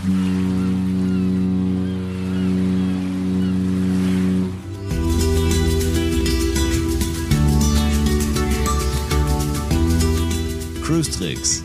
Cruise Tricks,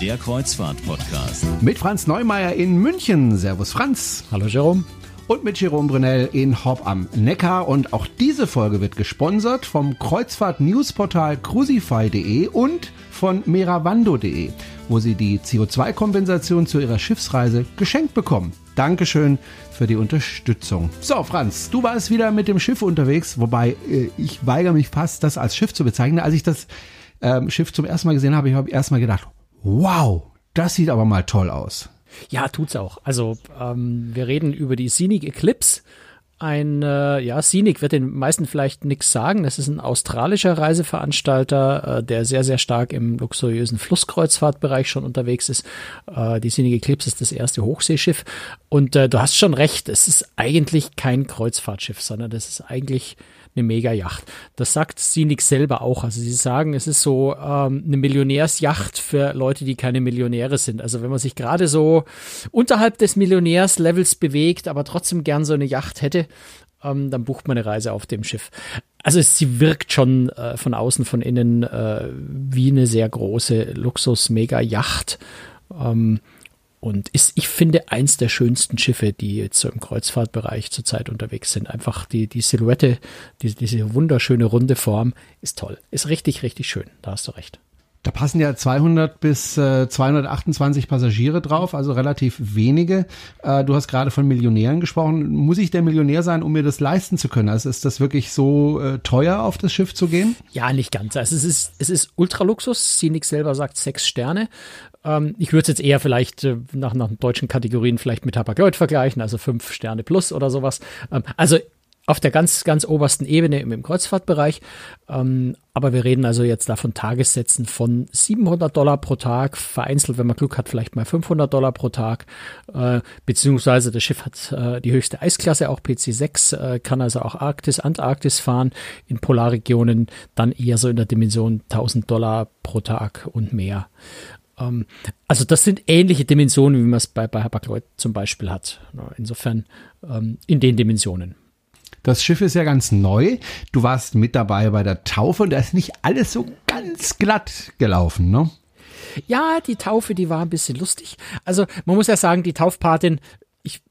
der Kreuzfahrt-Podcast. Mit Franz Neumeier in München. Servus Franz. Hallo Jerome. Und mit Jerome Brunel in Hopp am Neckar. Und auch diese Folge wird gesponsert vom Kreuzfahrt-Newsportal crucify.de und von meravando.de, wo Sie die CO2-Kompensation zu Ihrer Schiffsreise geschenkt bekommen. Dankeschön für die Unterstützung. So, Franz, du warst wieder mit dem Schiff unterwegs, wobei äh, ich weigere mich fast, das als Schiff zu bezeichnen. Als ich das ähm, Schiff zum ersten Mal gesehen habe, ich habe erstmal gedacht, wow, das sieht aber mal toll aus. Ja, tut's auch. Also ähm, wir reden über die Scenic Eclipse. Ein, äh, ja, Scenic wird den meisten vielleicht nichts sagen. Das ist ein australischer Reiseveranstalter, äh, der sehr, sehr stark im luxuriösen Flusskreuzfahrtbereich schon unterwegs ist. Äh, die Scenic Eclipse ist das erste Hochseeschiff. Und äh, du hast schon recht, es ist eigentlich kein Kreuzfahrtschiff, sondern das ist eigentlich eine Mega-Yacht. Das sagt Scenic selber auch. Also sie sagen, es ist so ähm, eine Millionärsjacht für Leute, die keine Millionäre sind. Also wenn man sich gerade so unterhalb des Millionärslevels bewegt, aber trotzdem gern so eine Yacht hätte, ähm, dann bucht man eine Reise auf dem Schiff. Also sie wirkt schon äh, von außen, von innen äh, wie eine sehr große Luxus-Mega-Yacht. Ähm, und ist, ich finde, eins der schönsten Schiffe, die jetzt so im Kreuzfahrtbereich zurzeit unterwegs sind. Einfach die, die Silhouette, die, diese wunderschöne runde Form ist toll. Ist richtig, richtig schön. Da hast du recht. Da passen ja 200 bis äh, 228 Passagiere drauf, also relativ wenige. Äh, du hast gerade von Millionären gesprochen. Muss ich der Millionär sein, um mir das leisten zu können? Also ist das wirklich so äh, teuer, auf das Schiff zu gehen? Ja, nicht ganz. Also es ist, es ist Ultraluxus. Scenic selber sagt sechs Sterne. Ähm, ich würde es jetzt eher vielleicht äh, nach, nach deutschen Kategorien vielleicht mit Hapag-Lloyd vergleichen, also fünf Sterne plus oder sowas. Ähm, also auf der ganz, ganz obersten Ebene im, im Kreuzfahrtbereich. Ähm, aber wir reden also jetzt da von Tagessätzen von 700 Dollar pro Tag, vereinzelt, wenn man Glück hat, vielleicht mal 500 Dollar pro Tag, äh, beziehungsweise das Schiff hat äh, die höchste Eisklasse, auch PC6, äh, kann also auch Arktis, Antarktis fahren, in Polarregionen dann eher so in der Dimension 1000 Dollar pro Tag und mehr. Ähm, also das sind ähnliche Dimensionen, wie man es bei, bei Hapag-Lloyd zum Beispiel hat. Insofern ähm, in den Dimensionen. Das Schiff ist ja ganz neu. Du warst mit dabei bei der Taufe und da ist nicht alles so ganz glatt gelaufen, ne? Ja, die Taufe, die war ein bisschen lustig. Also man muss ja sagen, die Taufpatin, ich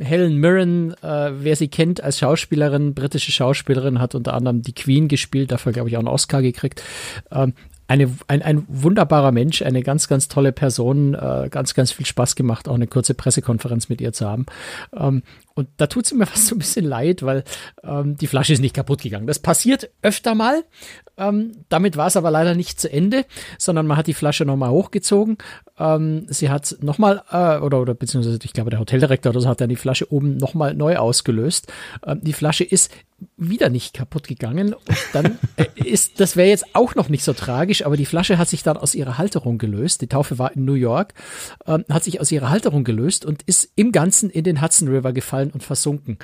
Helen Mirren, äh, wer sie kennt als Schauspielerin, britische Schauspielerin, hat unter anderem die Queen gespielt, dafür glaube ich auch einen Oscar gekriegt. Ähm, eine, ein, ein wunderbarer Mensch, eine ganz, ganz tolle Person, äh, ganz, ganz viel Spaß gemacht, auch eine kurze Pressekonferenz mit ihr zu haben. Ähm, und da tut es mir fast so ein bisschen leid, weil ähm, die Flasche ist nicht kaputt gegangen. Das passiert öfter mal. Ähm, damit war es aber leider nicht zu Ende, sondern man hat die Flasche nochmal hochgezogen. Ähm, sie hat nochmal, äh, oder, oder beziehungsweise ich glaube der Hoteldirektor oder so hat dann die Flasche oben nochmal neu ausgelöst. Ähm, die Flasche ist wieder nicht kaputt gegangen. Und dann äh, ist, das wäre jetzt auch noch nicht so tragisch, aber die Flasche hat sich dann aus ihrer Halterung gelöst. Die Taufe war in New York, ähm, hat sich aus ihrer Halterung gelöst und ist im Ganzen in den Hudson River gefallen gefallen und versunken.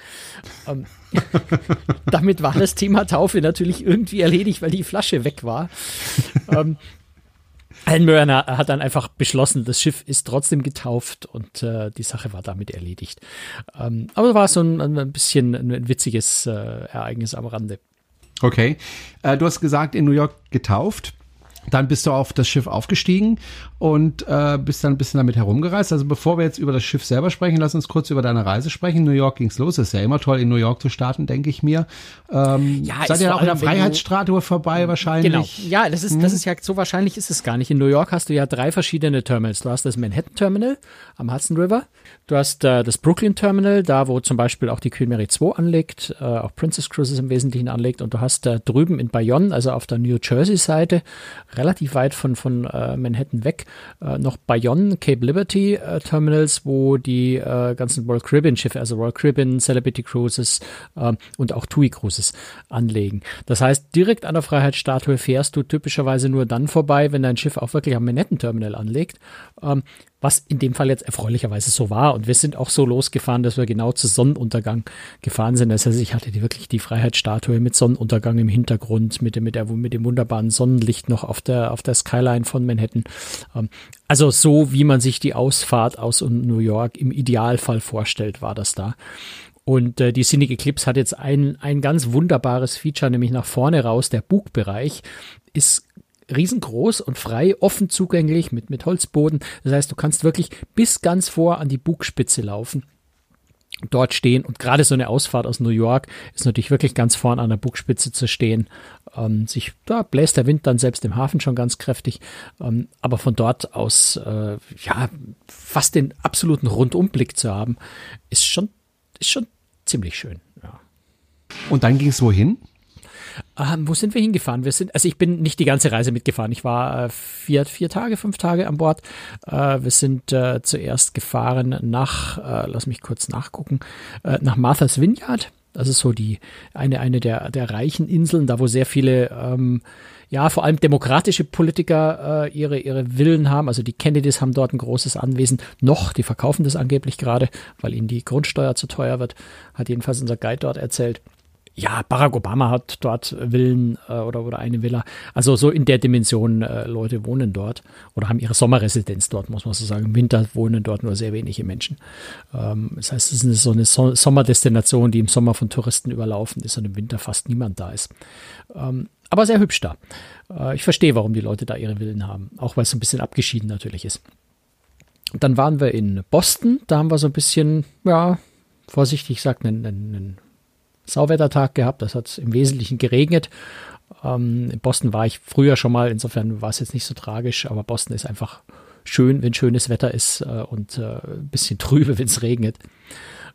Ähm, damit war das Thema Taufe natürlich irgendwie erledigt, weil die Flasche weg war. ähm, Alan Murner hat dann einfach beschlossen, das Schiff ist trotzdem getauft und äh, die Sache war damit erledigt. Ähm, aber war so ein, ein bisschen ein witziges äh, Ereignis am Rande. Okay. Äh, du hast gesagt, in New York getauft. Dann bist du auf das Schiff aufgestiegen und äh, bist dann ein bisschen damit herumgereist. Also bevor wir jetzt über das Schiff selber sprechen, lass uns kurz über deine Reise sprechen. New York ging's los. Ist ja immer toll, in New York zu starten, denke ich mir. Ähm, ja, seid ihr auch in der Freiheitsstatue vorbei wahrscheinlich? Genau. Ja, das ist, das hm? ist ja so wahrscheinlich ist es gar nicht. In New York hast du ja drei verschiedene Terminals. Du hast das Manhattan Terminal am Hudson River. Du hast äh, das Brooklyn Terminal, da wo zum Beispiel auch die Queen Mary 2 anlegt, äh, auch Princess Cruises im Wesentlichen anlegt. Und du hast äh, drüben in Bayonne, also auf der New Jersey Seite, relativ weit von, von äh, Manhattan weg, äh, noch Bayonne, Cape Liberty äh, Terminals, wo die äh, ganzen Royal Caribbean Schiffe, also Royal Caribbean, Celebrity Cruises äh, und auch TUI Cruises anlegen. Das heißt, direkt an der Freiheitsstatue fährst du typischerweise nur dann vorbei, wenn dein Schiff auch wirklich am Manhattan Terminal anlegt. Ähm, was in dem Fall jetzt erfreulicherweise so war. Und wir sind auch so losgefahren, dass wir genau zu Sonnenuntergang gefahren sind. Das heißt, ich hatte wirklich die Freiheitsstatue mit Sonnenuntergang im Hintergrund, mit, dem, mit, der, mit dem wunderbaren Sonnenlicht noch auf der, auf der Skyline von Manhattan. Ähm, also so, wie man sich die Ausfahrt aus New York im Idealfall vorstellt, war das da. Und äh, die Cynic Eclipse hat jetzt ein, ein ganz wunderbares Feature, nämlich nach vorne raus, der Bugbereich ist riesengroß und frei, offen zugänglich mit, mit Holzboden. Das heißt, du kannst wirklich bis ganz vor an die Bugspitze laufen dort stehen. Und gerade so eine Ausfahrt aus New York ist natürlich wirklich ganz vorn an der Bugspitze zu stehen. Ähm, sich, da bläst der Wind dann selbst im Hafen schon ganz kräftig. Ähm, aber von dort aus, äh, ja, fast den absoluten Rundumblick zu haben, ist schon, ist schon ziemlich schön. Ja. Und dann ging es wohin? Ähm, wo sind wir hingefahren? Wir sind, also ich bin nicht die ganze Reise mitgefahren. Ich war äh, vier, vier Tage, fünf Tage an Bord. Äh, wir sind äh, zuerst gefahren nach, äh, lass mich kurz nachgucken, äh, nach Martha's Vineyard. Das ist so die eine eine der der reichen Inseln, da wo sehr viele ähm, ja vor allem demokratische Politiker äh, ihre ihre Villen haben. Also die Kennedys haben dort ein großes Anwesen. Noch, die verkaufen das angeblich gerade, weil ihnen die Grundsteuer zu teuer wird. Hat jedenfalls unser Guide dort erzählt ja, Barack Obama hat dort Villen äh, oder, oder eine Villa. Also so in der Dimension äh, Leute wohnen dort oder haben ihre Sommerresidenz dort, muss man so sagen. Im Winter wohnen dort nur sehr wenige Menschen. Ähm, das heißt, es ist so eine so Sommerdestination, die im Sommer von Touristen überlaufen ist und im Winter fast niemand da ist. Ähm, aber sehr hübsch da. Äh, ich verstehe, warum die Leute da ihre Villen haben, auch weil es so ein bisschen abgeschieden natürlich ist. Dann waren wir in Boston, da haben wir so ein bisschen, ja, vorsichtig gesagt, einen, einen Sauwettertag gehabt. Das hat im Wesentlichen geregnet. Ähm, in Boston war ich früher schon mal, insofern war es jetzt nicht so tragisch, aber Boston ist einfach schön, wenn schönes Wetter ist äh, und äh, ein bisschen trübe, wenn es regnet.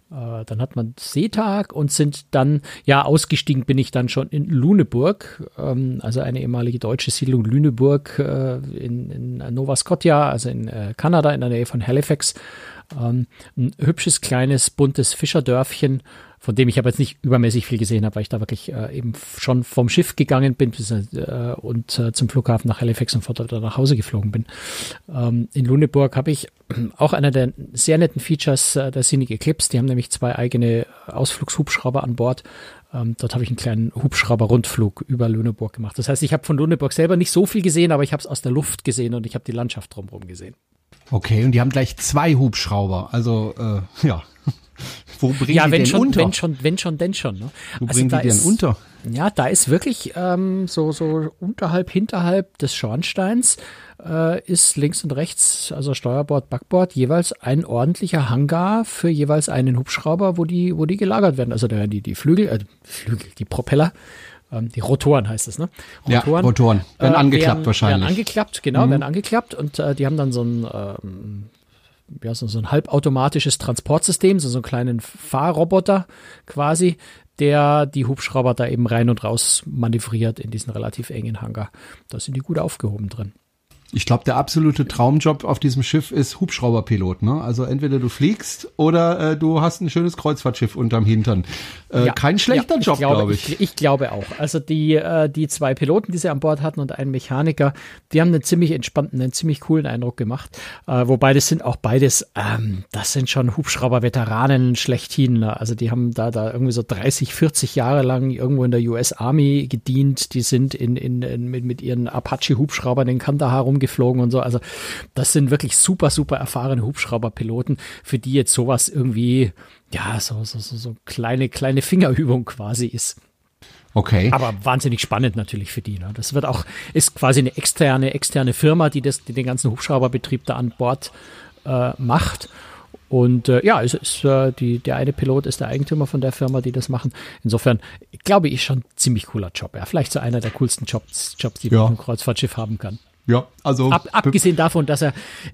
Äh, dann hat man Seetag und sind dann, ja, ausgestiegen bin ich dann schon in Lüneburg, ähm, also eine ehemalige deutsche Siedlung Lüneburg äh, in, in Nova Scotia, also in äh, Kanada, in der Nähe von Halifax. Ähm, ein hübsches, kleines, buntes Fischerdörfchen von dem ich aber jetzt nicht übermäßig viel gesehen habe, weil ich da wirklich äh, eben schon vom Schiff gegangen bin bis, äh, und äh, zum Flughafen nach Halifax und von dort nach Hause geflogen bin. Ähm, in Lüneburg habe ich auch einer der sehr netten Features äh, der Scenic Eclipse. Die haben nämlich zwei eigene Ausflugshubschrauber an Bord. Ähm, dort habe ich einen kleinen Hubschrauber-Rundflug über Lüneburg gemacht. Das heißt, ich habe von Lüneburg selber nicht so viel gesehen, aber ich habe es aus der Luft gesehen und ich habe die Landschaft drumherum gesehen. Okay, und die haben gleich zwei Hubschrauber. Also äh, ja, wo bringen ja, die wenn denn schon, unter? wenn schon, wenn schon, denn schon. Ne? Wo Also bringen da die denn ist- unter? Ja, da ist wirklich ähm, so, so unterhalb, hinterhalb des Schornsteins äh, ist links und rechts, also Steuerbord, Backbord, jeweils ein ordentlicher Hangar für jeweils einen Hubschrauber, wo die, wo die gelagert werden. Also da werden die, die Flügel, äh, Flügel, die Propeller, ähm, die Rotoren heißt es, ne? Ja, Rotoren. Werden angeklappt werden, wahrscheinlich. Mhm. Werden angeklappt, genau, werden angeklappt und äh, die haben dann so ein ähm, ja, so, so ein halbautomatisches Transportsystem, so, so einen kleinen Fahrroboter quasi, der die Hubschrauber da eben rein und raus manövriert in diesen relativ engen Hangar. Da sind die gut aufgehoben drin. Ich glaube, der absolute Traumjob auf diesem Schiff ist Hubschrauberpilot. Ne? Also entweder du fliegst oder äh, du hast ein schönes Kreuzfahrtschiff unterm Hintern. Äh, Ja, kein schlechter ja, Job, glaube glaube ich. ich. Ich glaube auch. Also die, äh, die zwei Piloten, die sie an Bord hatten und einen Mechaniker, die haben einen ziemlich entspannten, einen ziemlich coolen Eindruck gemacht. Äh, wobei das sind auch beides, ähm, das sind schon Hubschrauber-Veteranen schlechthin. Ne? Also die haben da, da irgendwie so 30, 40 Jahre lang irgendwo in der US Army gedient. Die sind in, in, in mit, mit ihren Apache-Hubschraubern in Kandahar rumgeflogen und so. Also das sind wirklich super, super erfahrene Hubschrauberpiloten, für die jetzt sowas irgendwie, ja, so, so, so, so kleine, kleine Fingerübung quasi ist. Okay. Aber wahnsinnig spannend natürlich für die. Ne? Das wird auch, ist quasi eine externe, externe Firma, die das, die den ganzen Hubschrauberbetrieb da an Bord äh, macht. Und äh, ja, es ist, äh, die, der eine Pilot ist der Eigentümer von der Firma, die das machen. Insofern glaube ich schon ein ziemlich cooler Job. Ja, vielleicht so einer der coolsten Jobs, Jobs die Ja. man auf einem Kreuzfahrtschiff haben kann. ja, also Ab, abgesehen davon, dass er,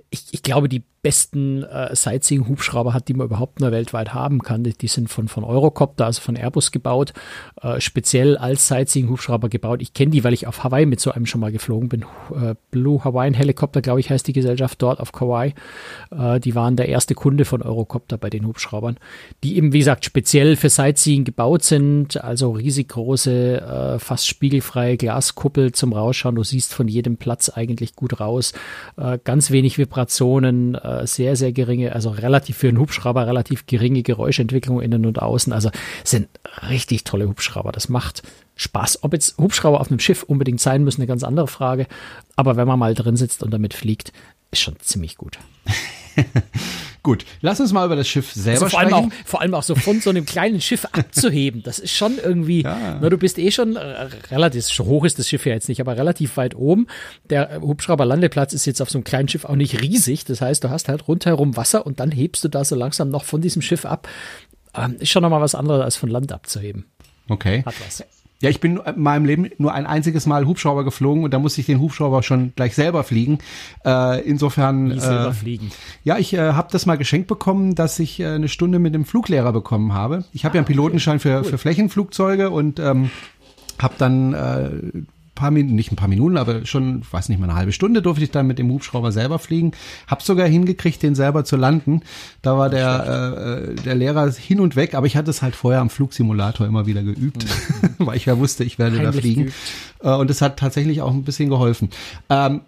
ich, ich glaube, die besten äh, Sightseeing-Hubschrauber hat, die man überhaupt nur weltweit haben kann. Die, die sind von, von Eurocopter, also von Airbus gebaut, äh, speziell als Sightseeing-Hubschrauber gebaut. Ich kenne die, weil ich auf Hawaii mit so einem schon mal geflogen bin. Äh, Blue Hawaiian Helicopter, glaube ich, heißt die Gesellschaft dort auf Kauai. Äh, die waren der erste Kunde von Eurocopter bei den Hubschraubern, die eben, wie gesagt, speziell für Sightseeing gebaut sind, also riesig große, äh, fast spiegelfreie Glaskuppel zum Rausschauen. Du siehst von jedem Platz eigentlich gut raus. Äh, ganz wenig Vibrationen, äh, sehr, sehr geringe, also relativ für einen Hubschrauber relativ geringe Geräuschentwicklung innen und außen. Also sind richtig tolle Hubschrauber. Das macht Spaß. Ob jetzt Hubschrauber auf einem Schiff unbedingt sein müssen, eine ganz andere Frage. Aber wenn man mal drin sitzt und damit fliegt, ist schon ziemlich gut. Gut, lass uns mal über das Schiff selber also vor sprechen. Allem auch, vor allem auch so von so einem kleinen Schiff abzuheben, das ist schon irgendwie, ja. na, du bist eh schon äh, relativ, so hoch ist das Schiff ja jetzt nicht, aber relativ weit oben. Der Hubschrauberlandeplatz ist jetzt auf so einem kleinen Schiff auch nicht riesig, das heißt, du hast halt rundherum Wasser und dann hebst du da so langsam noch von diesem Schiff ab. Ähm, ist schon nochmal was anderes, als von Land abzuheben. Okay. Hat was. Ja, ich bin in meinem Leben nur ein einziges Mal Hubschrauber geflogen und da musste ich den Hubschrauber schon gleich selber fliegen. Äh, insofern. Wie selber äh, fliegen. Ja, ich äh, habe das mal geschenkt bekommen, dass ich äh, eine Stunde mit dem Fluglehrer bekommen habe. Ich habe ah, ja einen Pilotenschein okay. für, cool. für Flächenflugzeuge und ähm, habe dann äh, paar Minuten, nicht ein paar Minuten, aber schon, weiß nicht mal eine halbe Stunde durfte ich dann mit dem Hubschrauber selber fliegen. Hab sogar hingekriegt, den selber zu landen. Da war der, äh, der Lehrer hin und weg, aber ich hatte es halt vorher am Flugsimulator immer wieder geübt, mhm. weil ich ja wusste, ich werde Heimlich da fliegen. Geübt. Äh, und es hat tatsächlich auch ein bisschen geholfen. Ähm,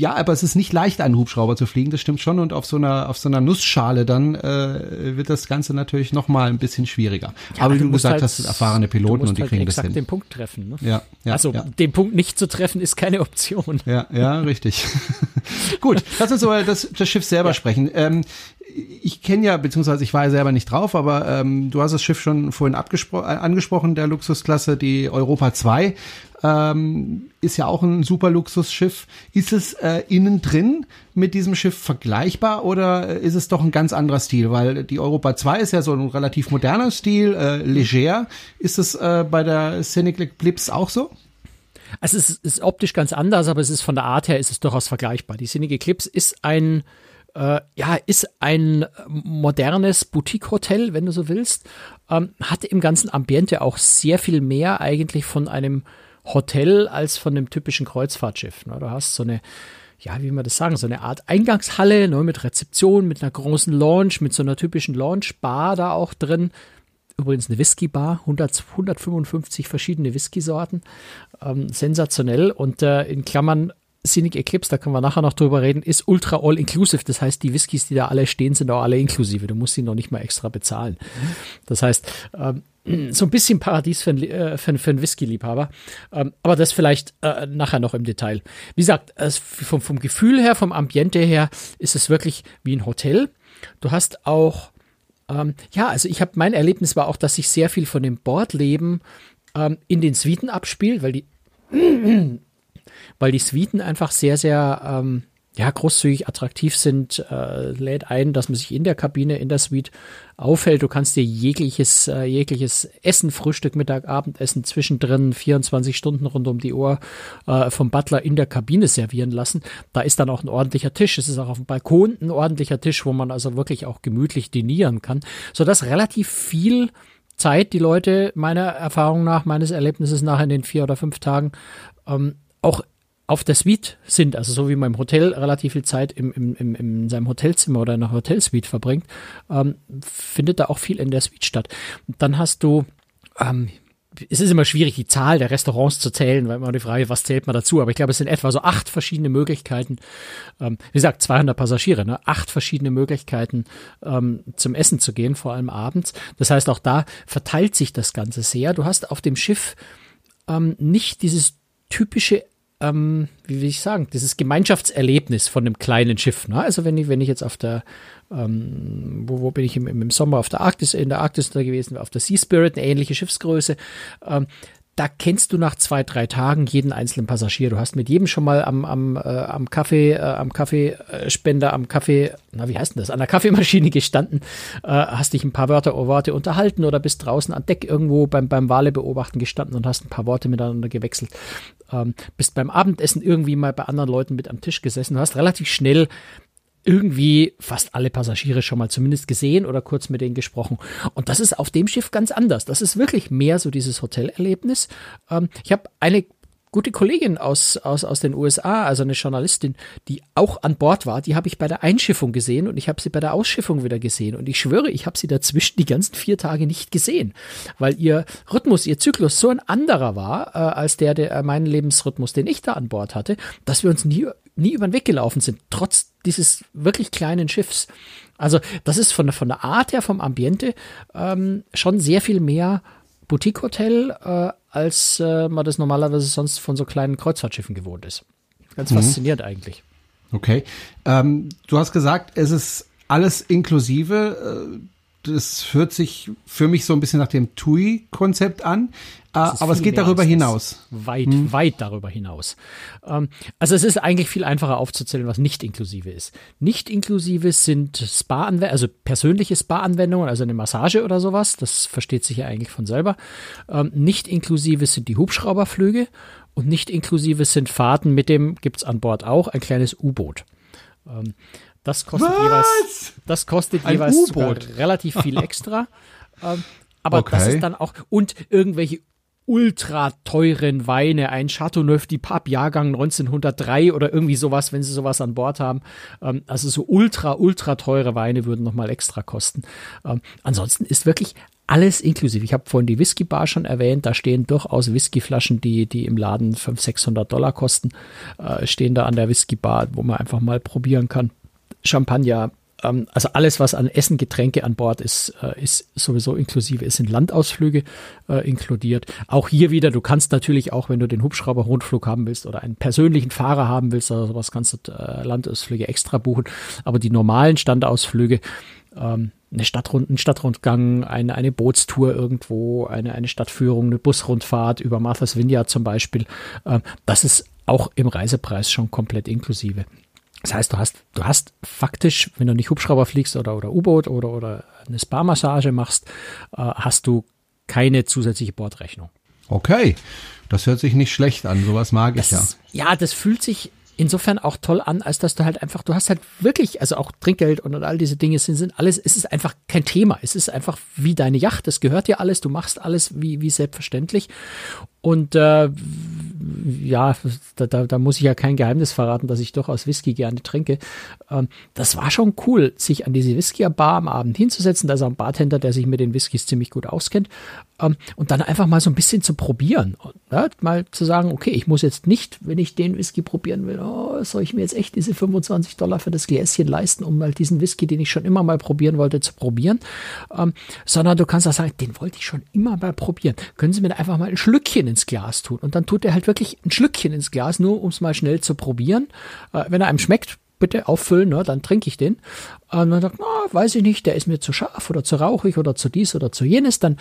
ja, aber es ist nicht leicht, einen Hubschrauber zu fliegen, das stimmt schon. Und auf so einer, auf so einer Nussschale dann äh, wird das Ganze natürlich noch mal ein bisschen schwieriger. Ja, aber wie du gesagt halt, hast, erfahrene Piloten und die halt kriegen das hin. den Punkt treffen. Ne? Ja, ja, also ja. den Punkt nicht zu treffen ist keine Option. Ja, ja, richtig. Gut, lass uns über das, das Schiff selber ja. sprechen. Ähm, ich kenne ja, beziehungsweise ich war ja selber nicht drauf, aber ähm, du hast das Schiff schon vorhin äh, angesprochen, der Luxusklasse, die Europa 2 ähm, ist ja auch ein super Luxusschiff. Ist es äh, innen drin mit diesem Schiff vergleichbar oder ist es doch ein ganz anderer Stil? Weil die Europa 2 ist ja so ein relativ moderner Stil, äh, leger. Ist es äh, bei der Scenic Eclipse auch so? Also es ist, ist optisch ganz anders, aber es ist von der Art her ist es durchaus vergleichbar. Die Scenic Eclipse ist ein äh, ja, ist ein modernes Boutique-Hotel, wenn du so willst. Ähm, hat im ganzen Ambiente auch sehr viel mehr eigentlich von einem Hotel als von dem typischen Kreuzfahrtschiff. Ne? Du hast so eine, ja, wie man das sagen, so eine Art Eingangshalle ne, mit Rezeption, mit einer großen Lounge, mit so einer typischen Lounge-Bar da auch drin. Übrigens eine Whisky-Bar, 100, 155 verschiedene Whisky-Sorten. Ähm, sensationell. Und äh, in Klammern Scenic Eclipse, da können wir nachher noch drüber reden, ist ultra all-inclusive. Das heißt, die Whiskys, die da alle stehen, sind auch alle inklusive. Du musst sie noch nicht mal extra bezahlen. Das heißt, ähm, so ein bisschen Paradies für, äh, für, für einen Whisky-Liebhaber. Ähm, aber das vielleicht äh, nachher noch im Detail. Wie gesagt, es, vom, vom Gefühl her, vom Ambiente her, ist es wirklich wie ein Hotel. Du hast auch, ähm, ja, also ich habe, mein Erlebnis war auch, dass sich sehr viel von dem Bordleben ähm, in den Suiten abspielt, weil die weil die Suiten einfach sehr, sehr ähm, ja, großzügig attraktiv sind, äh, lädt ein, dass man sich in der Kabine, in der Suite aufhält. Du kannst dir jegliches, äh, jegliches Essen, Frühstück, Mittag, Abendessen zwischendrin 24 Stunden rund um die Uhr äh, vom Butler in der Kabine servieren lassen. Da ist dann auch ein ordentlicher Tisch. Es ist auch auf dem Balkon ein ordentlicher Tisch, wo man also wirklich auch gemütlich dinieren kann, sodass relativ viel Zeit die Leute meiner Erfahrung nach, meines Erlebnisses nach in den vier oder fünf Tagen ähm, auch auf der Suite sind, also so wie man im Hotel relativ viel Zeit im, im, im, in seinem Hotelzimmer oder in einer Hotelsuite verbringt, ähm, findet da auch viel in der Suite statt. Und dann hast du, ähm, es ist immer schwierig, die Zahl der Restaurants zu zählen, weil immer die Frage, was zählt man dazu? Aber ich glaube, es sind etwa so acht verschiedene Möglichkeiten. Ähm, wie gesagt, 200 Passagiere, ne? acht verschiedene Möglichkeiten ähm, zum Essen zu gehen, vor allem abends. Das heißt, auch da verteilt sich das Ganze sehr. Du hast auf dem Schiff ähm, nicht dieses typische ähm, wie will ich sagen, dieses Gemeinschaftserlebnis von einem kleinen Schiff. Ne? Also wenn ich, wenn ich jetzt auf der, ähm, wo, wo bin ich im, im Sommer auf der Arktis, in der Arktis da gewesen, auf der Sea Spirit, eine ähnliche Schiffsgröße, ähm, da kennst du nach zwei, drei Tagen jeden einzelnen Passagier. Du hast mit jedem schon mal am, am, äh, am Kaffee, äh, am Kaffeespender, am Kaffee, na, wie heißt denn das, an der Kaffeemaschine gestanden, äh, hast dich ein paar Wörter, Worte unterhalten oder bist draußen an Deck irgendwo beim, beim Wale beobachten gestanden und hast ein paar Worte miteinander gewechselt. Ähm, bist beim Abendessen irgendwie mal bei anderen Leuten mit am Tisch gesessen. Hast relativ schnell irgendwie fast alle Passagiere schon mal zumindest gesehen oder kurz mit denen gesprochen. Und das ist auf dem Schiff ganz anders. Das ist wirklich mehr so dieses Hotelerlebnis. Ähm, ich habe eine gute Kollegin aus, aus, aus den USA, also eine Journalistin, die auch an Bord war, die habe ich bei der Einschiffung gesehen und ich habe sie bei der Ausschiffung wieder gesehen. Und ich schwöre, ich habe sie dazwischen die ganzen vier Tage nicht gesehen, weil ihr Rhythmus, ihr Zyklus so ein anderer war äh, als der, der äh, mein Lebensrhythmus, den ich da an Bord hatte, dass wir uns nie, nie über den Weg gelaufen sind, trotz dieses wirklich kleinen Schiffs. Also das ist von, von der Art her, vom Ambiente ähm, schon sehr viel mehr Boutique-Hotel, äh, als äh, man das normalerweise sonst von so kleinen Kreuzfahrtschiffen gewohnt ist. Ganz mhm. faszinierend eigentlich. Okay. Ähm, du hast gesagt, es ist alles inklusive. Das hört sich für mich so ein bisschen nach dem TUI-Konzept an. Äh, aber es geht darüber hinaus. Weit, hm. weit darüber hinaus. Ähm, also es ist eigentlich viel einfacher aufzuzählen, was nicht inklusive ist. Nicht inklusive sind Spa-Anwendungen, also persönliche Spa-Anwendungen, also eine Massage oder sowas. Das versteht sich ja eigentlich von selber. Ähm, nicht inklusive sind die Hubschrauberflüge und nicht inklusive sind Fahrten mit dem, gibt's an Bord auch, ein kleines U-Boot. Ähm, das kostet was? jeweils, das kostet ein jeweils relativ viel extra. aber okay. das ist dann auch, und irgendwelche ultra teuren Weine, ein Chateauneuf du Pape Jahrgang 1903 oder irgendwie sowas, wenn sie sowas an Bord haben. Ähm, also so ultra, ultra teure Weine würden nochmal extra kosten. Ähm, ansonsten ist wirklich alles inklusive. Ich habe vorhin die Whisky-Bar schon erwähnt. Da stehen durchaus Whiskyflaschen, die, die im Laden 500, 600 Dollar kosten, äh, stehen da an der Whisky-Bar, wo man einfach mal probieren kann. Champagner, ähm, also alles, was an Essen, Getränke an Bord ist, äh, ist sowieso inklusive. Es sind Landausflüge äh, inkludiert. Auch hier wieder, du kannst natürlich auch, wenn du den Hubschrauber-Rundflug haben willst oder einen persönlichen Fahrer haben willst oder sowas, kannst du äh, Landausflüge extra buchen. Aber die normalen Standausflüge, ähm, eine Stadtrund, ein Stadtrundgang, eine, eine Bootstour irgendwo, eine, eine Stadtführung, eine Busrundfahrt über Martha's Vineyard zum Beispiel, äh, das ist auch im Reisepreis schon komplett inklusive. Das heißt, du hast, du hast faktisch, wenn du nicht Hubschrauber fliegst oder, oder U-Boot oder, oder eine Spa-Massage machst, äh, hast du keine zusätzliche Bordrechnung. Okay, das hört sich nicht schlecht an. Sowas mag das, ich ja. Ja, das fühlt sich insofern auch toll an, als dass du halt einfach, du hast halt wirklich, also auch Trinkgeld und, und all diese Dinge sind, sind alles, es ist einfach kein Thema. Es ist einfach wie deine Yacht, das gehört dir alles, du machst alles wie, wie selbstverständlich. Und äh, ja, da, da, da muss ich ja kein Geheimnis verraten, dass ich durchaus Whisky gerne trinke. Ähm, das war schon cool, sich an diese Whisky-Bar am Abend hinzusetzen. Da ist ein Bartender, der sich mit den Whiskys ziemlich gut auskennt. Ähm, und dann einfach mal so ein bisschen zu probieren. Ja, mal zu sagen, okay, ich muss jetzt nicht, wenn ich den Whisky probieren will, oh, soll ich mir jetzt echt diese 25 Dollar für das Gläschen leisten, um mal diesen Whisky, den ich schon immer mal probieren wollte, zu probieren. Ähm, sondern du kannst auch sagen, den wollte ich schon immer mal probieren. Können Sie mir da einfach mal ein Schlückchen ins Glas tun. Und dann tut er halt wirklich ein Schlückchen ins Glas, nur um es mal schnell zu probieren. Äh, wenn er einem schmeckt, bitte auffüllen, ne, dann trinke ich den. Und dann sagt, na, weiß ich nicht, der ist mir zu scharf oder zu rauchig oder zu dies oder zu jenes. Dann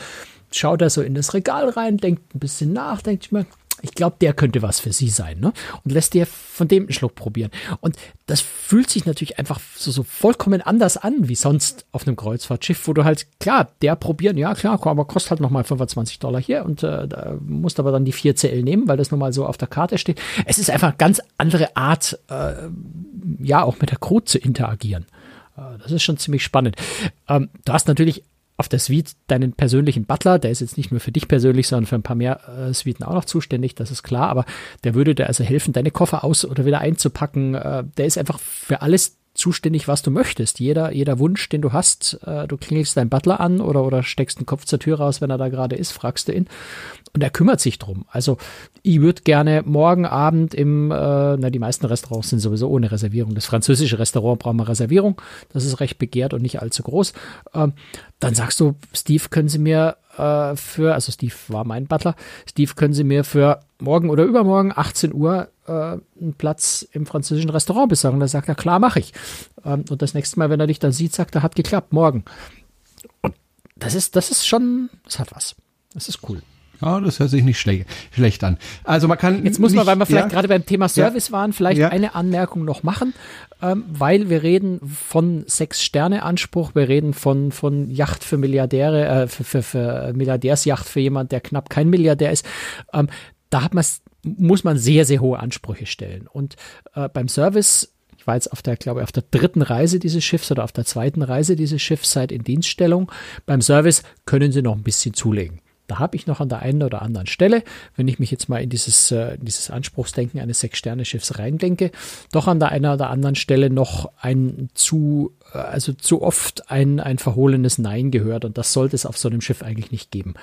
schaut er so in das Regal rein, denkt ein bisschen nach, denkt ich mir, ich glaube, der könnte was für sie sein, ne? Und lässt dir von dem einen Schluck probieren. Und das fühlt sich natürlich einfach so, so vollkommen anders an wie sonst auf einem Kreuzfahrtschiff, wo du halt, klar, der probieren, ja klar, aber kostet halt nochmal 25 Dollar hier und äh, da musst aber dann die 4 CL nehmen, weil das nun mal so auf der Karte steht. Es ist einfach eine ganz andere Art, äh, ja, auch mit der Crew zu interagieren. Äh, das ist schon ziemlich spannend. Ähm, du hast natürlich auf der Suite deinen persönlichen Butler, der ist jetzt nicht nur für dich persönlich, sondern für ein paar mehr äh, Suiten auch noch zuständig, das ist klar, aber der würde dir also helfen, deine Koffer aus oder wieder einzupacken. Äh, der ist einfach für alles zuständig, was du möchtest. Jeder, jeder Wunsch, den du hast, äh, du klingelst deinen Butler an oder, oder steckst den Kopf zur Tür raus, wenn er da gerade ist, fragst du ihn. Und er kümmert sich drum. Also ich würde gerne morgen Abend im, äh, na die meisten Restaurants sind sowieso ohne Reservierung. Das französische Restaurant braucht mal Reservierung. Das ist recht begehrt und nicht allzu groß. Ähm, dann sagst du, Steve, können Sie mir äh, für, also Steve war mein Butler, Steve, können Sie mir für morgen oder übermorgen 18 Uhr äh, einen Platz im französischen Restaurant besorgen? Da sagt er, klar, mache ich. Ähm, und das nächste Mal, wenn er dich dann sieht, sagt er, hat geklappt, morgen. Und das ist, das ist schon, das hat was. Das ist cool. Ja, das hört sich nicht schle schlecht an. Also man kann. Jetzt muss man, weil wir vielleicht ja, gerade beim Thema Service ja, waren, vielleicht ja. eine Anmerkung noch machen, ähm, weil wir reden von Sechs-Sterne-Anspruch, wir reden von, von Yacht für Milliardäre, äh, für, für, für Milliardärsjacht für jemand, der knapp kein Milliardär ist. Ähm, da hat man muss man sehr, sehr hohe Ansprüche stellen. Und äh, beim Service war jetzt auf der, glaube ich, auf der dritten Reise dieses Schiffs oder auf der zweiten Reise dieses Schiffs seit in Dienststellung. Beim Service können sie noch ein bisschen zulegen. Da habe ich noch an der einen oder anderen Stelle, wenn ich mich jetzt mal in dieses, äh, in dieses Anspruchsdenken eines Sechs-Sterne-Schiffs reindenke, doch an der einen oder anderen Stelle noch ein zu, äh, also zu oft ein, ein verhohlenes Nein gehört und das sollte es auf so einem Schiff eigentlich nicht geben.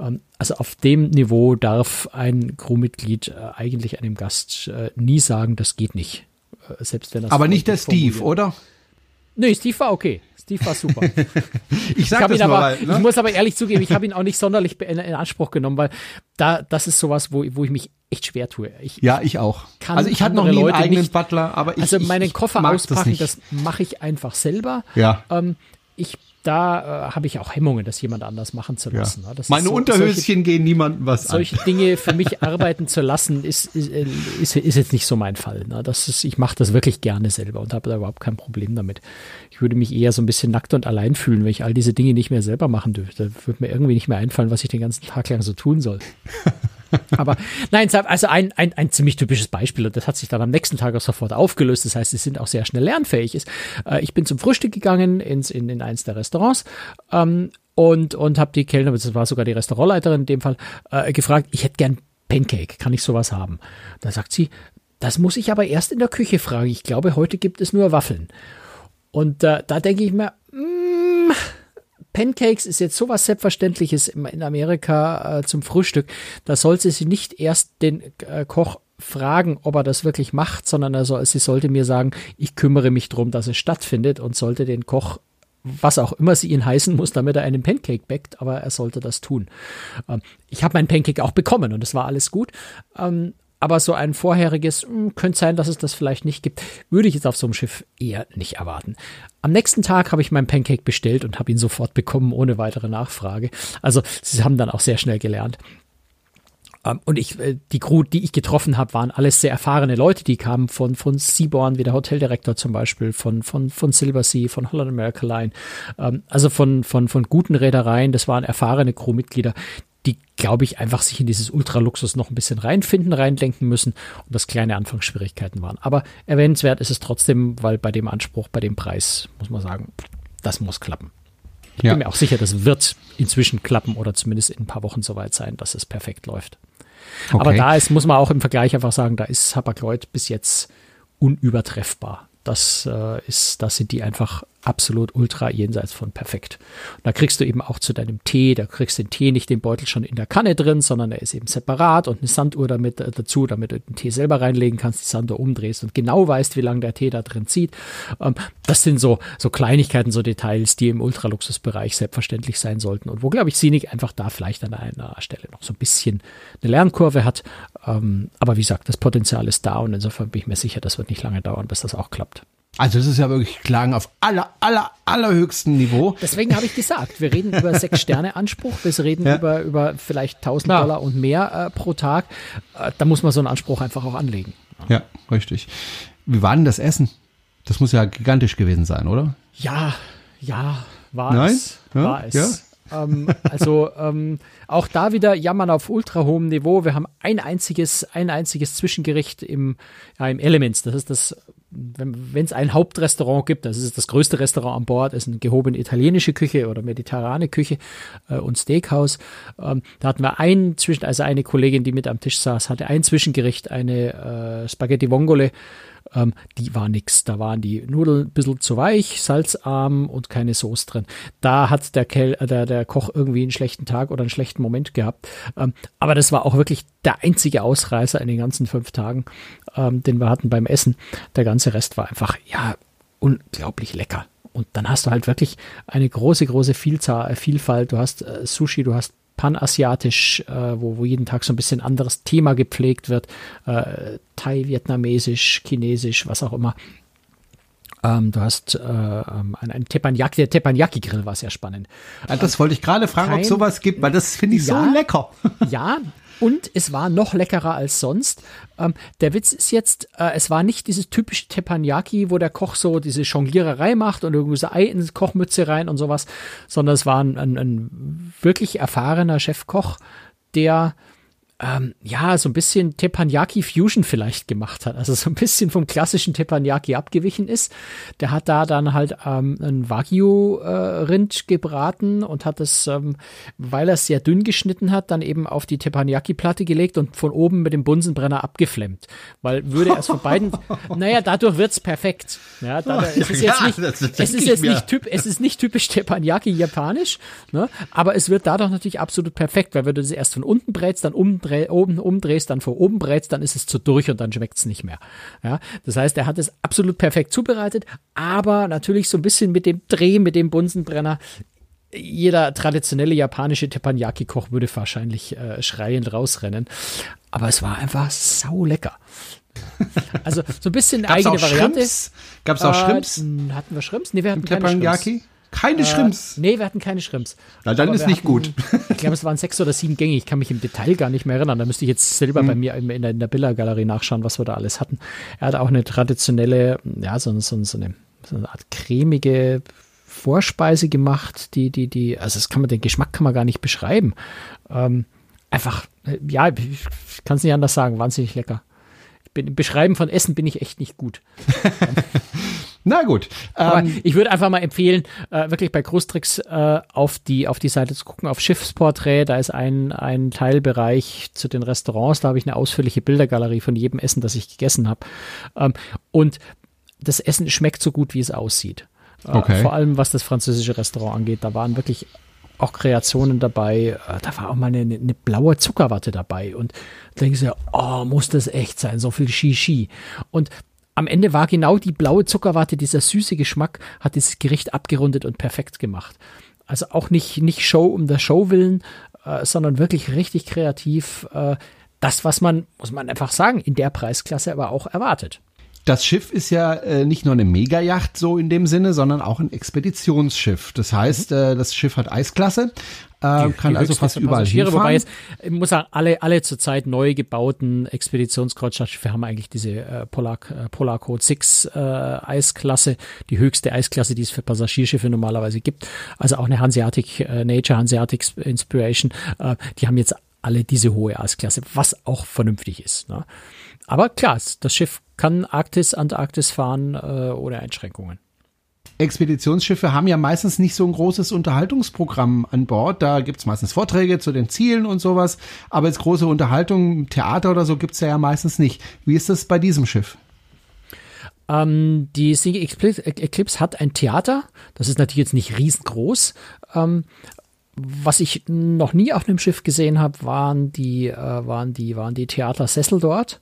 Ähm, also auf dem Niveau darf ein Crewmitglied äh, eigentlich einem Gast äh, nie sagen, das geht nicht. Äh, selbst wenn das Aber nicht der Steve, oder? Nee, Steve war okay. Steve war super. ich sag ich das aber, mal, ne? Ich muss aber ehrlich zugeben, ich habe ihn auch nicht sonderlich in, in, Anspruch genommen, weil da das ist sowas, wo, wo ich mich echt schwer tue. Ich, ja, ich auch. also ich hatte noch nie Leute einen eigenen nicht, Butler, aber ich Also meinen Koffer ich auspacken, das, das mache ich einfach selber. Ja. Ähm, ich da äh, habe ich auch Hemmungen, das jemand anders machen zu lassen. Ja. Meine so, Unterhöschen solche, gehen niemandem was solche an. Solche Dinge für mich arbeiten zu lassen, ist, ist, ist, ist jetzt nicht so mein Fall. Ne? Das ist, ich mache das wirklich gerne selber und habe da überhaupt kein Problem damit. Ich würde mich eher so ein bisschen nackt und allein fühlen, wenn ich all diese Dinge nicht mehr selber machen dürfte. Da würde mir irgendwie nicht mehr einfallen, was ich den ganzen Tag lang so tun soll. Aber nein, also ein, ein, ein ziemlich typisches Beispiel und das hat sich dann am nächsten Tag auch sofort aufgelöst. Das heißt, sie sind auch sehr schnell lernfähig. Äh, ich bin zum Frühstück gegangen ins, in, in eins der Restaurants ähm, und, und habe die Kellner, das war sogar die Restaurantleiterin in dem Fall, äh, gefragt, ich hätte gern Pancake, kann ich sowas haben? Da sagt sie, das muss ich aber erst in der Küche fragen. Ich glaube, heute gibt es nur Waffeln. Und äh, da denke ich mir, mm, Pancakes ist jetzt sowas Selbstverständliches in Amerika äh, zum Frühstück. Da sollte sie nicht erst den äh, Koch fragen, ob er das wirklich macht, sondern also, sie sollte mir sagen, ich kümmere mich darum, dass es stattfindet und sollte den Koch was auch immer sie ihn heißen muss, damit er einen Pancake backt, aber er sollte das tun. Ähm, ich habe meinen Pancake auch bekommen und es war alles gut. Ähm, aber so ein vorheriges, hm, könnte sein, dass es das vielleicht nicht gibt, würde ich jetzt auf so einem Schiff eher nicht erwarten. Am nächsten Tag habe ich meinen Pancake bestellt und habe ihn sofort bekommen, ohne weitere Nachfrage. Also sie haben dann auch sehr schnell gelernt. Ähm, und ich, äh, die Crew, die ich getroffen habe, waren alles sehr erfahrene Leute. Die kamen von, von Seaborn, wie der Hoteldirektor zum Beispiel, von, von, von Silversea, von Holland America Line. Ähm, also von, von, von guten Reedereien. Das waren erfahrene Crewmitglieder, glaube ich, einfach sich in dieses Ultraluxus noch ein bisschen reinfinden, reindenken müssen und das kleine Anfangsschwierigkeiten waren. Aber erwähnenswert ist es trotzdem, weil bei dem Anspruch, bei dem Preis, muss man sagen, das muss klappen. Ich ja. bin mir auch sicher, das wird inzwischen klappen oder zumindest in ein paar Wochen soweit sein, dass es perfekt läuft. Okay. Aber da ist, muss man auch im Vergleich einfach sagen, da ist Hapag-Lloyd bis jetzt unübertreffbar. Das äh, ist, das sind die einfach absolut ultra jenseits von perfekt. Und da kriegst du eben auch zu deinem Tee, da kriegst du den Tee nicht den Beutel schon in der Kanne drin, sondern er ist eben separat und eine Sanduhr damit äh, dazu, damit du den Tee selber reinlegen kannst, die Sanduhr umdrehst und genau weißt, wie lange der Tee da drin zieht. Ähm, das sind so, so Kleinigkeiten, so Details, die im Ultraluxusbereich selbstverständlich sein sollten und wo, glaube ich, Sinig einfach da vielleicht an einer Stelle noch so ein bisschen eine Lernkurve hat. Ähm, aber wie gesagt, das Potenzial ist da und insofern bin ich mir sicher, das wird nicht lange dauern, bis das auch klappt. Also das ist ja wirklich Klagen auf aller, aller, allerhöchstem Niveau. Deswegen habe ich gesagt, wir reden über sechs Sterne Anspruch, wir reden ja. über, über vielleicht 1000 Klar. Dollar und mehr äh, pro Tag. Äh, da muss man so einen Anspruch einfach auch anlegen. Ja, richtig. Wie war denn das Essen? Das muss ja gigantisch gewesen sein, oder? Ja, ja, war Nein? es. War es. Ja? Ähm, also ähm, auch da wieder jammern auf ultra hohem Niveau. Wir haben ein einziges, ein einziges Zwischengericht im, ja, im Elements. Das ist das wenn es ein Hauptrestaurant gibt, das ist das größte Restaurant an Bord, ist eine gehobene italienische Küche oder mediterrane Küche äh, und Steakhouse. Ähm, da hatten wir ein zwischen, also eine Kollegin, die mit am Tisch saß, hatte ein Zwischengericht, eine äh, Spaghetti Vongole ähm, die war nix. Da waren die Nudeln ein bisschen zu weich, salzarm und keine Soße drin. Da hat der, Kel äh, der, der Koch irgendwie einen schlechten Tag oder einen schlechten Moment gehabt. Ähm, aber das war auch wirklich der einzige Ausreißer in den ganzen fünf Tagen, ähm, den wir hatten beim Essen. Der ganze Rest war einfach, ja, unglaublich lecker. Und dann hast du halt wirklich eine große, große Vielzahl, äh, Vielfalt. Du hast äh, Sushi, du hast panasiatisch, äh, wo, wo jeden Tag so ein bisschen anderes Thema gepflegt wird. Äh, Thai, Vietnamesisch, Chinesisch, was auch immer. Ähm, du hast äh, ähm, ein, Teppanyaki, der Teppanyaki-Grill war sehr spannend. Das wollte ich gerade fragen, ob es sowas gibt, weil das finde ich ja, so lecker. Ja, und es war noch leckerer als sonst. Ähm, der Witz ist jetzt, äh, es war nicht dieses typische Teppanyaki, wo der Koch so diese Jongliererei macht und irgendwie so Ei in die Kochmütze rein und sowas, sondern es war ein, ein, ein wirklich erfahrener Chefkoch, der ähm, ja, so ein bisschen Teppanyaki Fusion vielleicht gemacht hat. Also so ein bisschen vom klassischen Teppanyaki abgewichen ist. Der hat da dann halt ähm, ein Wagyu-Rind äh, gebraten und hat es, ähm, weil er es sehr dünn geschnitten hat, dann eben auf die Teppanyaki-Platte gelegt und von oben mit dem Bunsenbrenner abgeflemmt. Weil würde er es von beiden, naja, dadurch wird's perfekt. Ja, dadurch, es ist jetzt nicht, es ist jetzt nicht, typ, es ist nicht typisch Teppanyaki japanisch, ne? aber es wird dadurch natürlich absolut perfekt, weil wenn du das erst von unten brätst, dann um umdreh, oben umdrehst, dann vor oben brätst, dann ist es zu durch und dann schmeckt's nicht mehr. Ja, das heißt, er hat es absolut perfekt zubereitet, aber natürlich so ein bisschen mit dem Dreh, mit dem Bunsenbrenner. Jeder traditionelle japanische Teppanyaki-Koch würde wahrscheinlich äh, schreiend rausrennen. Aber es war einfach sau lecker. Also so ein bisschen Gab's eigene Variante. Shrimps? Gab's auch Shrimps? Äh, hatten wir Shrimps? Nee, wir hatten Im keine. Teppanyaki? Keine. Äh, nee, wir hatten keine Shrimps. Na, dann Aber ist nicht hatten, gut. Ich glaube, es waren sechs oder sieben Gänge. Ich kann mich im Detail gar nicht mehr erinnern. Da müsste ich jetzt selber Mhm. bei mir in der, in der Billa-Galerie nachschauen, was wir da alles hatten. Er hat auch eine traditionelle, ja, so, so, so, eine, so eine Art cremige Vorspeise gemacht, die, die, die, also das kann man, den Geschmack kann man gar nicht beschreiben. Ähm, einfach, äh, ja, ich kann es nicht anders sagen, wahnsinnig lecker. Ich bin, im Beschreiben von Essen bin ich echt nicht gut. Na gut. Aber Ähm, ich würde einfach mal empfehlen, äh, wirklich bei Großtricks äh, auf die auf die Seite zu gucken, auf Schiffsporträt. Da ist ein ein Teilbereich zu den Restaurants. Da habe ich eine ausführliche Bildergalerie von jedem Essen, das ich gegessen habe. Ähm, und das Essen schmeckt so gut, wie es aussieht. Äh, Okay. Vor allem was das französische Restaurant angeht. Da waren wirklich auch Kreationen dabei. Äh, Da war auch mal eine, eine blaue Zuckerwatte dabei. Und da denke ich so, oh, muss das echt sein? So viel Shishi. Und am Ende war genau die blaue Zuckerwatte, dieser süße Geschmack, hat dieses Gericht abgerundet und perfekt gemacht. Also auch nicht, nicht Show um der Show willen, äh, sondern wirklich richtig kreativ. Äh, das, was man, muss man einfach sagen, in der Preisklasse aber auch erwartet. Das Schiff ist ja äh, nicht nur eine Megayacht so in dem Sinne, sondern auch ein Expeditionsschiff. Das heißt, äh, das Schiff hat Eisklasse, äh, kann Die also fast überall Passagiere, hinfahren. Wobei jetzt, ich muss sagen, alle, alle zurzeit neu gebauten Expeditionskreuzfahrtschiffe haben eigentlich diese äh, Polar, äh, Polar Code 6 äh, Eisklasse, die höchste Eisklasse, die es für Passagierschiffe normalerweise gibt. Also auch eine Hanseatic äh, Nature, Hanseatic Inspiration, äh, die haben jetzt alle diese hohe Eisklasse, was auch vernünftig ist. Ne? Aber klar, das Schiff kann Arktis, Antarktis fahren äh, ohne Einschränkungen. Expeditionsschiffe haben ja meistens nicht so ein großes Unterhaltungsprogramm an Bord. Da gibt's meistens Vorträge zu den Zielen und sowas. Aber jetzt große Unterhaltung, Theater oder so gibt's ja, ja meistens nicht. Wie ist das bei diesem Schiff? Ähm, die Sea Eclipse, Eclipse hat ein Theater. Das ist natürlich jetzt nicht riesengroß. Ähm, was ich noch nie auf einem Schiff gesehen habe, waren die, äh, waren die, waren die Theatersessel dort.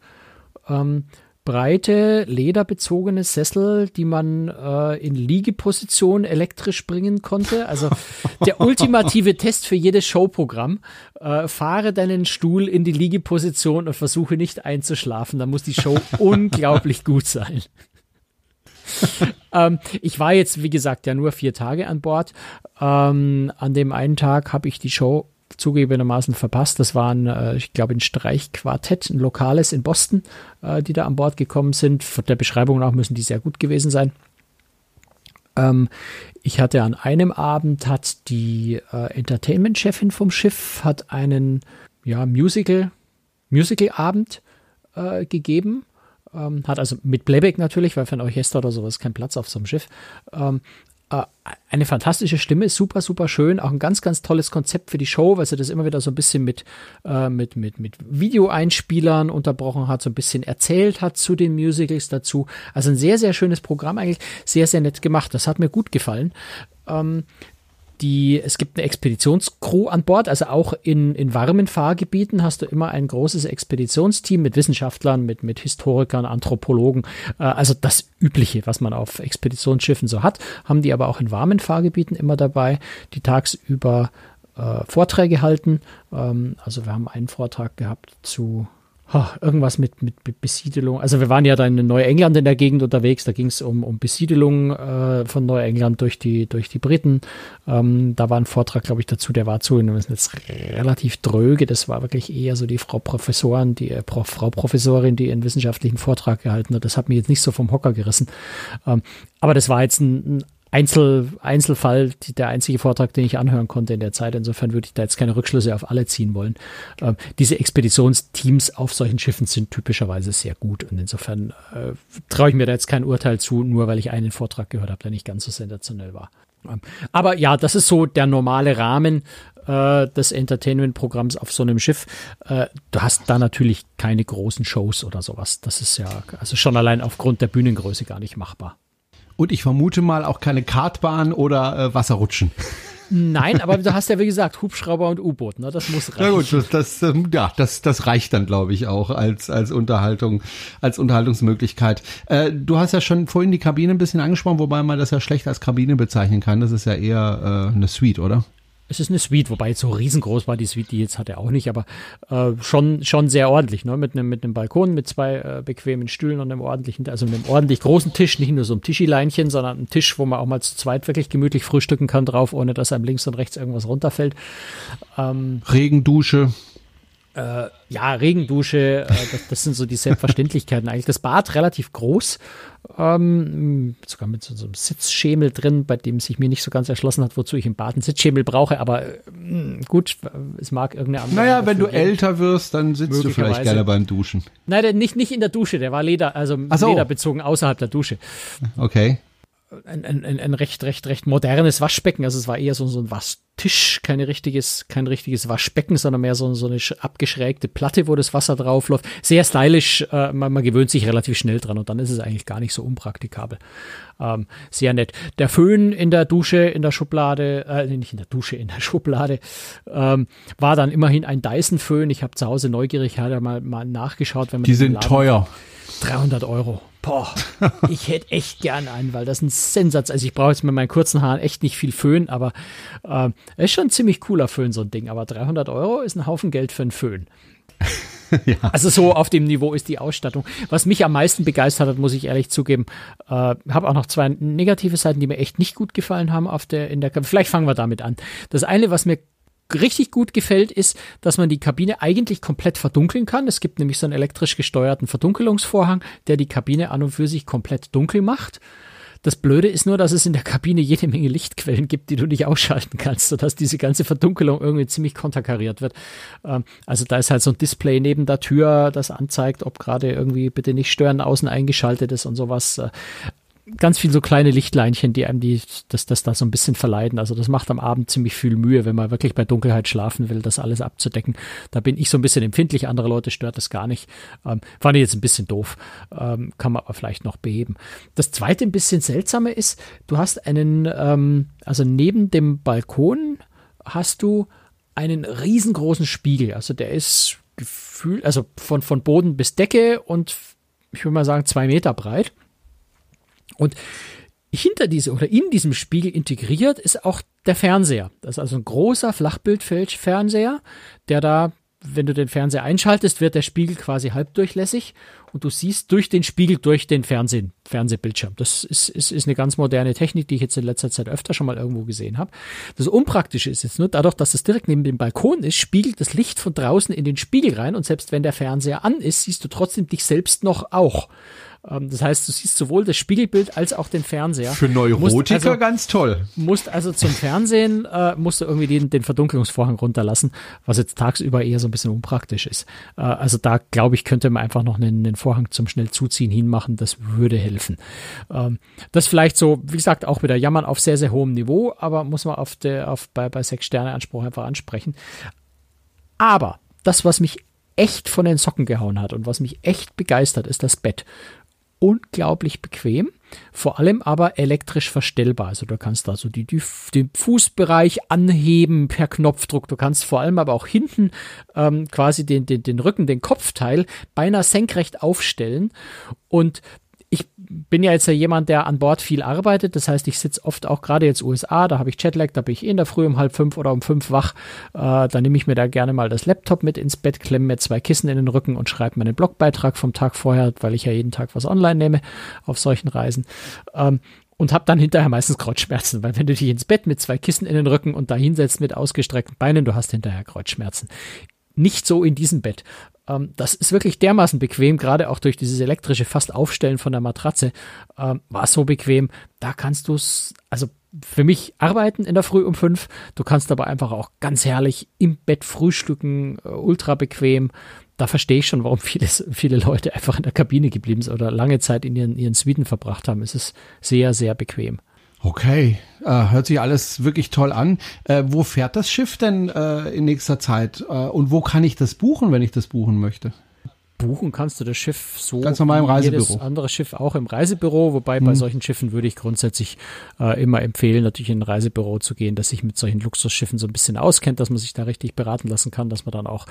Ähm, breite, lederbezogene Sessel, die man äh, in Liegeposition elektrisch bringen konnte. Also der ultimative Test für jedes Showprogramm. Äh, fahre deinen Stuhl in die Liegeposition und versuche nicht einzuschlafen. Da muss die Show unglaublich gut sein. ähm, ich war jetzt, wie gesagt, ja nur vier Tage an Bord. Ähm, an dem einen Tag habe ich die Show zugegebenermaßen verpasst. Das waren, äh, ich glaube, ein Streichquartett, ein lokales in Boston, äh, die da an Bord gekommen sind. Von der Beschreibung nach müssen die sehr gut gewesen sein. Ähm, ich hatte an einem Abend hat die äh, Entertainment-Chefin vom Schiff hat einen ja, Musical, Musical-Abend äh, gegeben. Ähm, hat also mit Playback natürlich, weil für ein Orchester oder sowas kein Platz auf so einem Schiff. Ähm, äh, eine fantastische Stimme, super, super schön. Auch ein ganz, ganz tolles Konzept für die Show, weil sie das immer wieder so ein bisschen mit, äh, mit, mit, mit Videoeinspielern unterbrochen hat, so ein bisschen erzählt hat zu den Musicals dazu. Also ein sehr, sehr schönes Programm eigentlich, sehr, sehr nett gemacht. Das hat mir gut gefallen. Ähm, die, es gibt eine Expeditionscrew an Bord, also auch in, in warmen Fahrgebieten hast du immer ein großes Expeditionsteam mit Wissenschaftlern, mit, mit Historikern, Anthropologen, äh, also das Übliche, was man auf Expeditionsschiffen so hat, haben die aber auch in warmen Fahrgebieten immer dabei, die tagsüber äh, Vorträge halten. Ähm, also wir haben einen Vortrag gehabt zu ha, irgendwas mit, mit, Besiedelung. Also wir waren ja da in Neuengland in der Gegend unterwegs, da ging es um, um Besiedelung äh, von Neuengland durch die, durch die Briten. Ähm, da war ein Vortrag, glaube ich, dazu, der war zu, das ist jetzt relativ dröge, das war wirklich eher so die Frau Professorin, die äh, Prof, Frau Professorin, die einen wissenschaftlichen Vortrag gehalten hat. Das hat mich jetzt nicht so vom Hocker gerissen. Ähm, aber das war jetzt ein, ein Einzel, Einzelfall die, der einzige Vortrag, den ich anhören konnte in der Zeit. Insofern würde ich da jetzt keine Rückschlüsse auf alle ziehen wollen. Ähm, diese Expeditionsteams auf solchen Schiffen sind typischerweise sehr gut und insofern äh, traue ich mir da jetzt kein Urteil zu, nur weil ich einen Vortrag gehört habe, der nicht ganz so sensationell war. Ähm, aber ja, das ist so der normale Rahmen äh, des Entertainment-Programms auf so einem Schiff. Äh, du hast da natürlich keine großen Shows oder sowas. Das ist ja also schon allein aufgrund der Bühnengröße gar nicht machbar. Und ich vermute mal auch keine Kartbahn oder äh, Wasserrutschen. Nein, aber du hast ja wie gesagt Hubschrauber und U-Boot, ne? Das muss reichen. Na gut, das, das, ähm, ja, das, das reicht dann, glaube ich, auch als als Unterhaltung, als Unterhaltungsmöglichkeit. Äh, du hast ja schon vorhin die Kabine ein bisschen angesprochen, wobei man das ja schlecht als Kabine bezeichnen kann. Das ist ja eher äh, eine Suite, oder? Es ist eine Suite, wobei jetzt so riesengroß war die Suite, die jetzt hat er auch nicht, aber äh, schon, schon sehr ordentlich, ne? Mit einem mit einem Balkon, mit zwei äh, bequemen Stühlen und einem ordentlichen, also einem ordentlich großen Tisch, nicht nur so ein Tischileinchen, sondern ein Tisch, wo man auch mal zu zweit wirklich gemütlich frühstücken kann drauf, ohne dass einem links und rechts irgendwas runterfällt. Ähm, Regendusche. Äh, ja, Regendusche, äh, das, das, sind so die Selbstverständlichkeiten eigentlich. Das Bad relativ groß, ähm, sogar mit so, so, einem Sitzschemel drin, bei dem sich mir nicht so ganz erschlossen hat, wozu ich im Bad einen Sitzschemel brauche, aber äh, gut, es mag irgendeine andere. Naja, wenn du geben. älter wirst, dann sitzt du vielleicht gerne beim Duschen. Nein, nicht, nicht in der Dusche, der war Leder, also so. lederbezogen außerhalb der Dusche. Okay ein, ein, ein recht, recht, recht modernes Waschbecken. Also es war eher so, so ein Waschtisch, kein richtiges, kein richtiges Waschbecken, sondern mehr so, so eine abgeschrägte Platte, wo das Wasser drauf läuft. Sehr stylisch, äh, man, man gewöhnt sich relativ schnell dran und dann ist es eigentlich gar nicht so unpraktikabel. Ähm, sehr nett. Der Föhn in der Dusche, in der Schublade, äh, nicht in der Dusche, in der Schublade, ähm, war dann immerhin ein Dyson-Föhn. Ich habe zu Hause neugierig halt mal, mal nachgeschaut. Wenn man Die sind teuer. 300 Euro. Boah, ich hätte echt gern einen, weil das ist ein Sensatz. Also ich brauche jetzt mit meinen kurzen Haaren echt nicht viel Föhn, aber äh, ist schon ein ziemlich cooler Föhn, so ein Ding. Aber 300 Euro ist ein Haufen Geld für einen Föhn. ja. Also so auf dem Niveau ist die Ausstattung. Was mich am meisten begeistert hat, muss ich ehrlich zugeben, äh, habe auch noch zwei negative Seiten, die mir echt nicht gut gefallen haben auf der in der. Vielleicht fangen wir damit an. Das eine, was mir richtig gut gefällt, ist, dass man die Kabine eigentlich komplett verdunkeln kann. Es gibt nämlich so einen elektrisch gesteuerten Verdunkelungsvorhang, der die Kabine an und für sich komplett dunkel macht. Das Blöde ist nur, dass es in der Kabine jede Menge Lichtquellen gibt, die du nicht ausschalten kannst, sodass diese ganze Verdunkelung irgendwie ziemlich konterkariert wird. Ähm, also da ist halt so ein Display neben der Tür, das anzeigt, ob gerade irgendwie bitte nicht stören außen eingeschaltet ist und sowas. Ganz viel so kleine Lichtleinchen, die einem die, das, das da so ein bisschen verleiden. Also das macht am Abend ziemlich viel Mühe, wenn man wirklich bei Dunkelheit schlafen will, das alles abzudecken. Da bin ich so ein bisschen empfindlich, andere Leute stört das gar nicht. Ähm, fand ich jetzt ein bisschen doof, ähm, kann man aber vielleicht noch beheben. Das zweite ein bisschen seltsame ist, du hast einen, ähm, also neben dem Balkon hast du einen riesengroßen Spiegel. Also der ist gefühlt, also von, von Boden bis Decke und ich würde mal sagen zwei Meter breit. Und hinter diese oder in diesem Spiegel integriert ist auch der Fernseher. Das ist also ein großer Flachbildfernseher, der da, wenn du den Fernseher einschaltest, wird der Spiegel quasi halbdurchlässig und du siehst durch den Spiegel durch den Fernseh, Fernsehbildschirm. Das ist, ist, ist eine ganz moderne Technik, die ich jetzt in letzter Zeit öfter schon mal irgendwo gesehen habe. Das Unpraktische ist jetzt nur, dadurch, dass es direkt neben dem Balkon ist, spiegelt das Licht von draußen in den Spiegel rein und selbst wenn der Fernseher an ist, siehst du trotzdem dich selbst noch auch. Ähm, das heißt, du siehst sowohl das Spiegelbild als auch den Fernseher. Für Neurotiker also, ganz toll. Musst also zum Fernsehen, äh, musst du irgendwie den, den Verdunkelungsvorhang runterlassen, was jetzt tagsüber eher so ein bisschen unpraktisch ist. Äh, also da, glaube ich, könnte man einfach noch einen, einen Vorhang zum schnell zuziehen hinmachen, das würde helfen. Ähm, das vielleicht so, wie gesagt, auch wieder jammern auf sehr, sehr hohem Niveau, aber muss man auf der, auf, bei, bei sechs Sterne Anspruch einfach ansprechen. Aber das, was mich echt von den Socken gehauen hat und was mich echt begeistert, ist das Bett unglaublich bequem, vor allem aber elektrisch verstellbar. Also du kannst also die, die, den Fußbereich anheben per Knopfdruck. Du kannst vor allem aber auch hinten ähm, quasi den, den, den Rücken, den Kopfteil beinahe senkrecht aufstellen. Und bin ja jetzt ja jemand, der an Bord viel arbeitet. Das heißt, ich sitze oft auch gerade jetzt USA, da habe ich Jetlag, da bin ich eh in der Früh um halb fünf oder um fünf wach. Äh, da nehme ich mir da gerne mal das Laptop mit ins Bett, klemme mir zwei Kissen in den Rücken und schreibe meinen Blogbeitrag vom Tag vorher, weil ich ja jeden Tag was online nehme auf solchen Reisen. Ähm, und habe dann hinterher meistens Kreuzschmerzen, weil wenn du dich ins Bett mit zwei Kissen in den Rücken und da hinsetzt mit ausgestreckten Beinen, du hast hinterher Kreuzschmerzen. Nicht so in diesem Bett. Ähm, das ist wirklich dermaßen bequem, gerade auch durch dieses elektrische fast Aufstellen von der Matratze ähm, war es so bequem. Da kannst du es, also für mich arbeiten in der Früh um fünf. Du kannst aber einfach auch ganz herrlich im Bett frühstücken, äh, ultra bequem. Da verstehe ich schon, warum viele, viele Leute einfach in der Kabine geblieben sind oder lange Zeit in ihren, ihren Suiten verbracht haben. Es ist sehr, sehr bequem. Okay, äh, hört sich alles wirklich toll an. Äh, wo fährt das Schiff denn äh, in nächster Zeit? Äh, und wo kann ich das buchen, wenn ich das buchen möchte? Buchen kannst du das Schiff so ganz normal im Reisebüro. Jedes andere Schiff auch im Reisebüro, wobei hm. bei mhm. solchen Schiffen würde ich grundsätzlich äh, immer empfehlen, natürlich in ein Reisebüro zu gehen, dass sich mit solchen Luxusschiffen so ein bisschen auskennt, dass man sich da richtig beraten lassen kann, dass man dann auch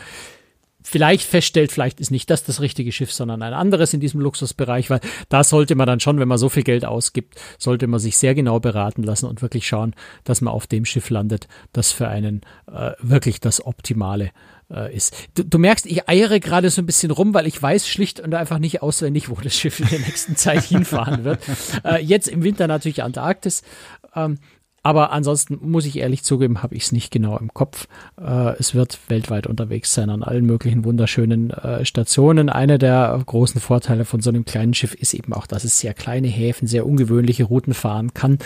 vielleicht feststellt, vielleicht ist nicht das das richtige Schiff, sondern ein anderes in diesem Luxusbereich, weil da sollte man dann schon, wenn man so viel Geld ausgibt, sollte man sich sehr genau beraten lassen und wirklich schauen, dass man auf dem Schiff landet, das für einen äh, wirklich das Optimale äh, ist. Du, du, merkst, ich eiere gerade so ein bisschen rum, weil ich weiß schlicht und einfach nicht auswendig, wo das Schiff in der nächsten Zeit hinfahren wird. Äh, jetzt im Winter natürlich Antarktis. Ähm, aber ansonsten muss ich ehrlich zugeben, habe ich es nicht genau im Kopf. Äh, es wird weltweit unterwegs sein an allen möglichen wunderschönen äh, Stationen. Einer der großen Vorteile von so einem kleinen Schiff ist eben auch, dass es sehr kleine Häfen, sehr ungewöhnliche Routen fahren kann.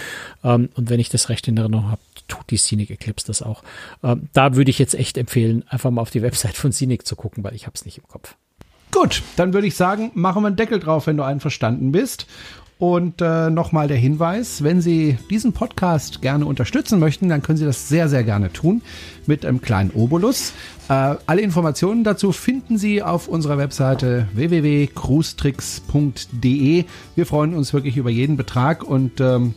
Ähm, und wenn ich das recht in Erinnerung habe, tut die Scenic Eclipse das auch. Ähm, da würde ich jetzt echt empfehlen, einfach mal auf die Website von Scenic zu gucken, weil ich habe es nicht im Kopf. Gut, dann würde ich sagen, machen wir einen Deckel drauf, wenn du einverstanden bist. Und äh, nochmal der Hinweis, wenn Sie diesen Podcast gerne unterstützen möchten, dann können Sie das sehr, sehr gerne tun mit einem kleinen Obolus. Äh, alle Informationen dazu finden Sie auf unserer Webseite www.cruestricks.de. Wir freuen uns wirklich über jeden Betrag und ähm,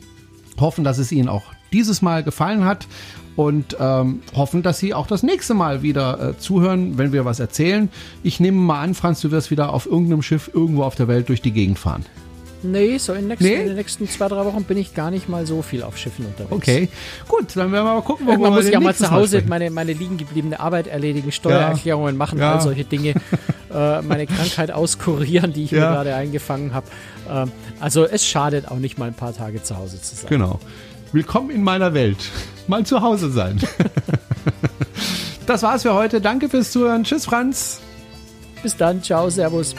hoffen, dass es Ihnen auch dieses Mal gefallen hat und ähm, hoffen, dass Sie auch das nächste Mal wieder äh, zuhören, wenn wir was erzählen. Ich nehme mal an, Franz, du wirst wieder auf irgendeinem Schiff irgendwo auf der Welt durch die Gegend fahren. Nee, so in den, nächsten, nee? in den nächsten zwei, drei Wochen bin ich gar nicht mal so viel auf Schiffen unterwegs. Okay, gut, dann werden wir mal gucken, wo Irgendwann muss ich ja mal zu Hause meine, meine liegen gebliebene Arbeit erledigen, Steuererklärungen ja. machen, ja. all solche Dinge, äh, meine Krankheit auskurieren, die ich ja. mir gerade eingefangen habe. Ähm, also es schadet auch nicht mal ein paar Tage zu Hause zu sein. Genau. Willkommen in meiner Welt. Mal zu Hause sein. das war's für heute. Danke fürs Zuhören. Tschüss, Franz. Bis dann. Ciao. Servus.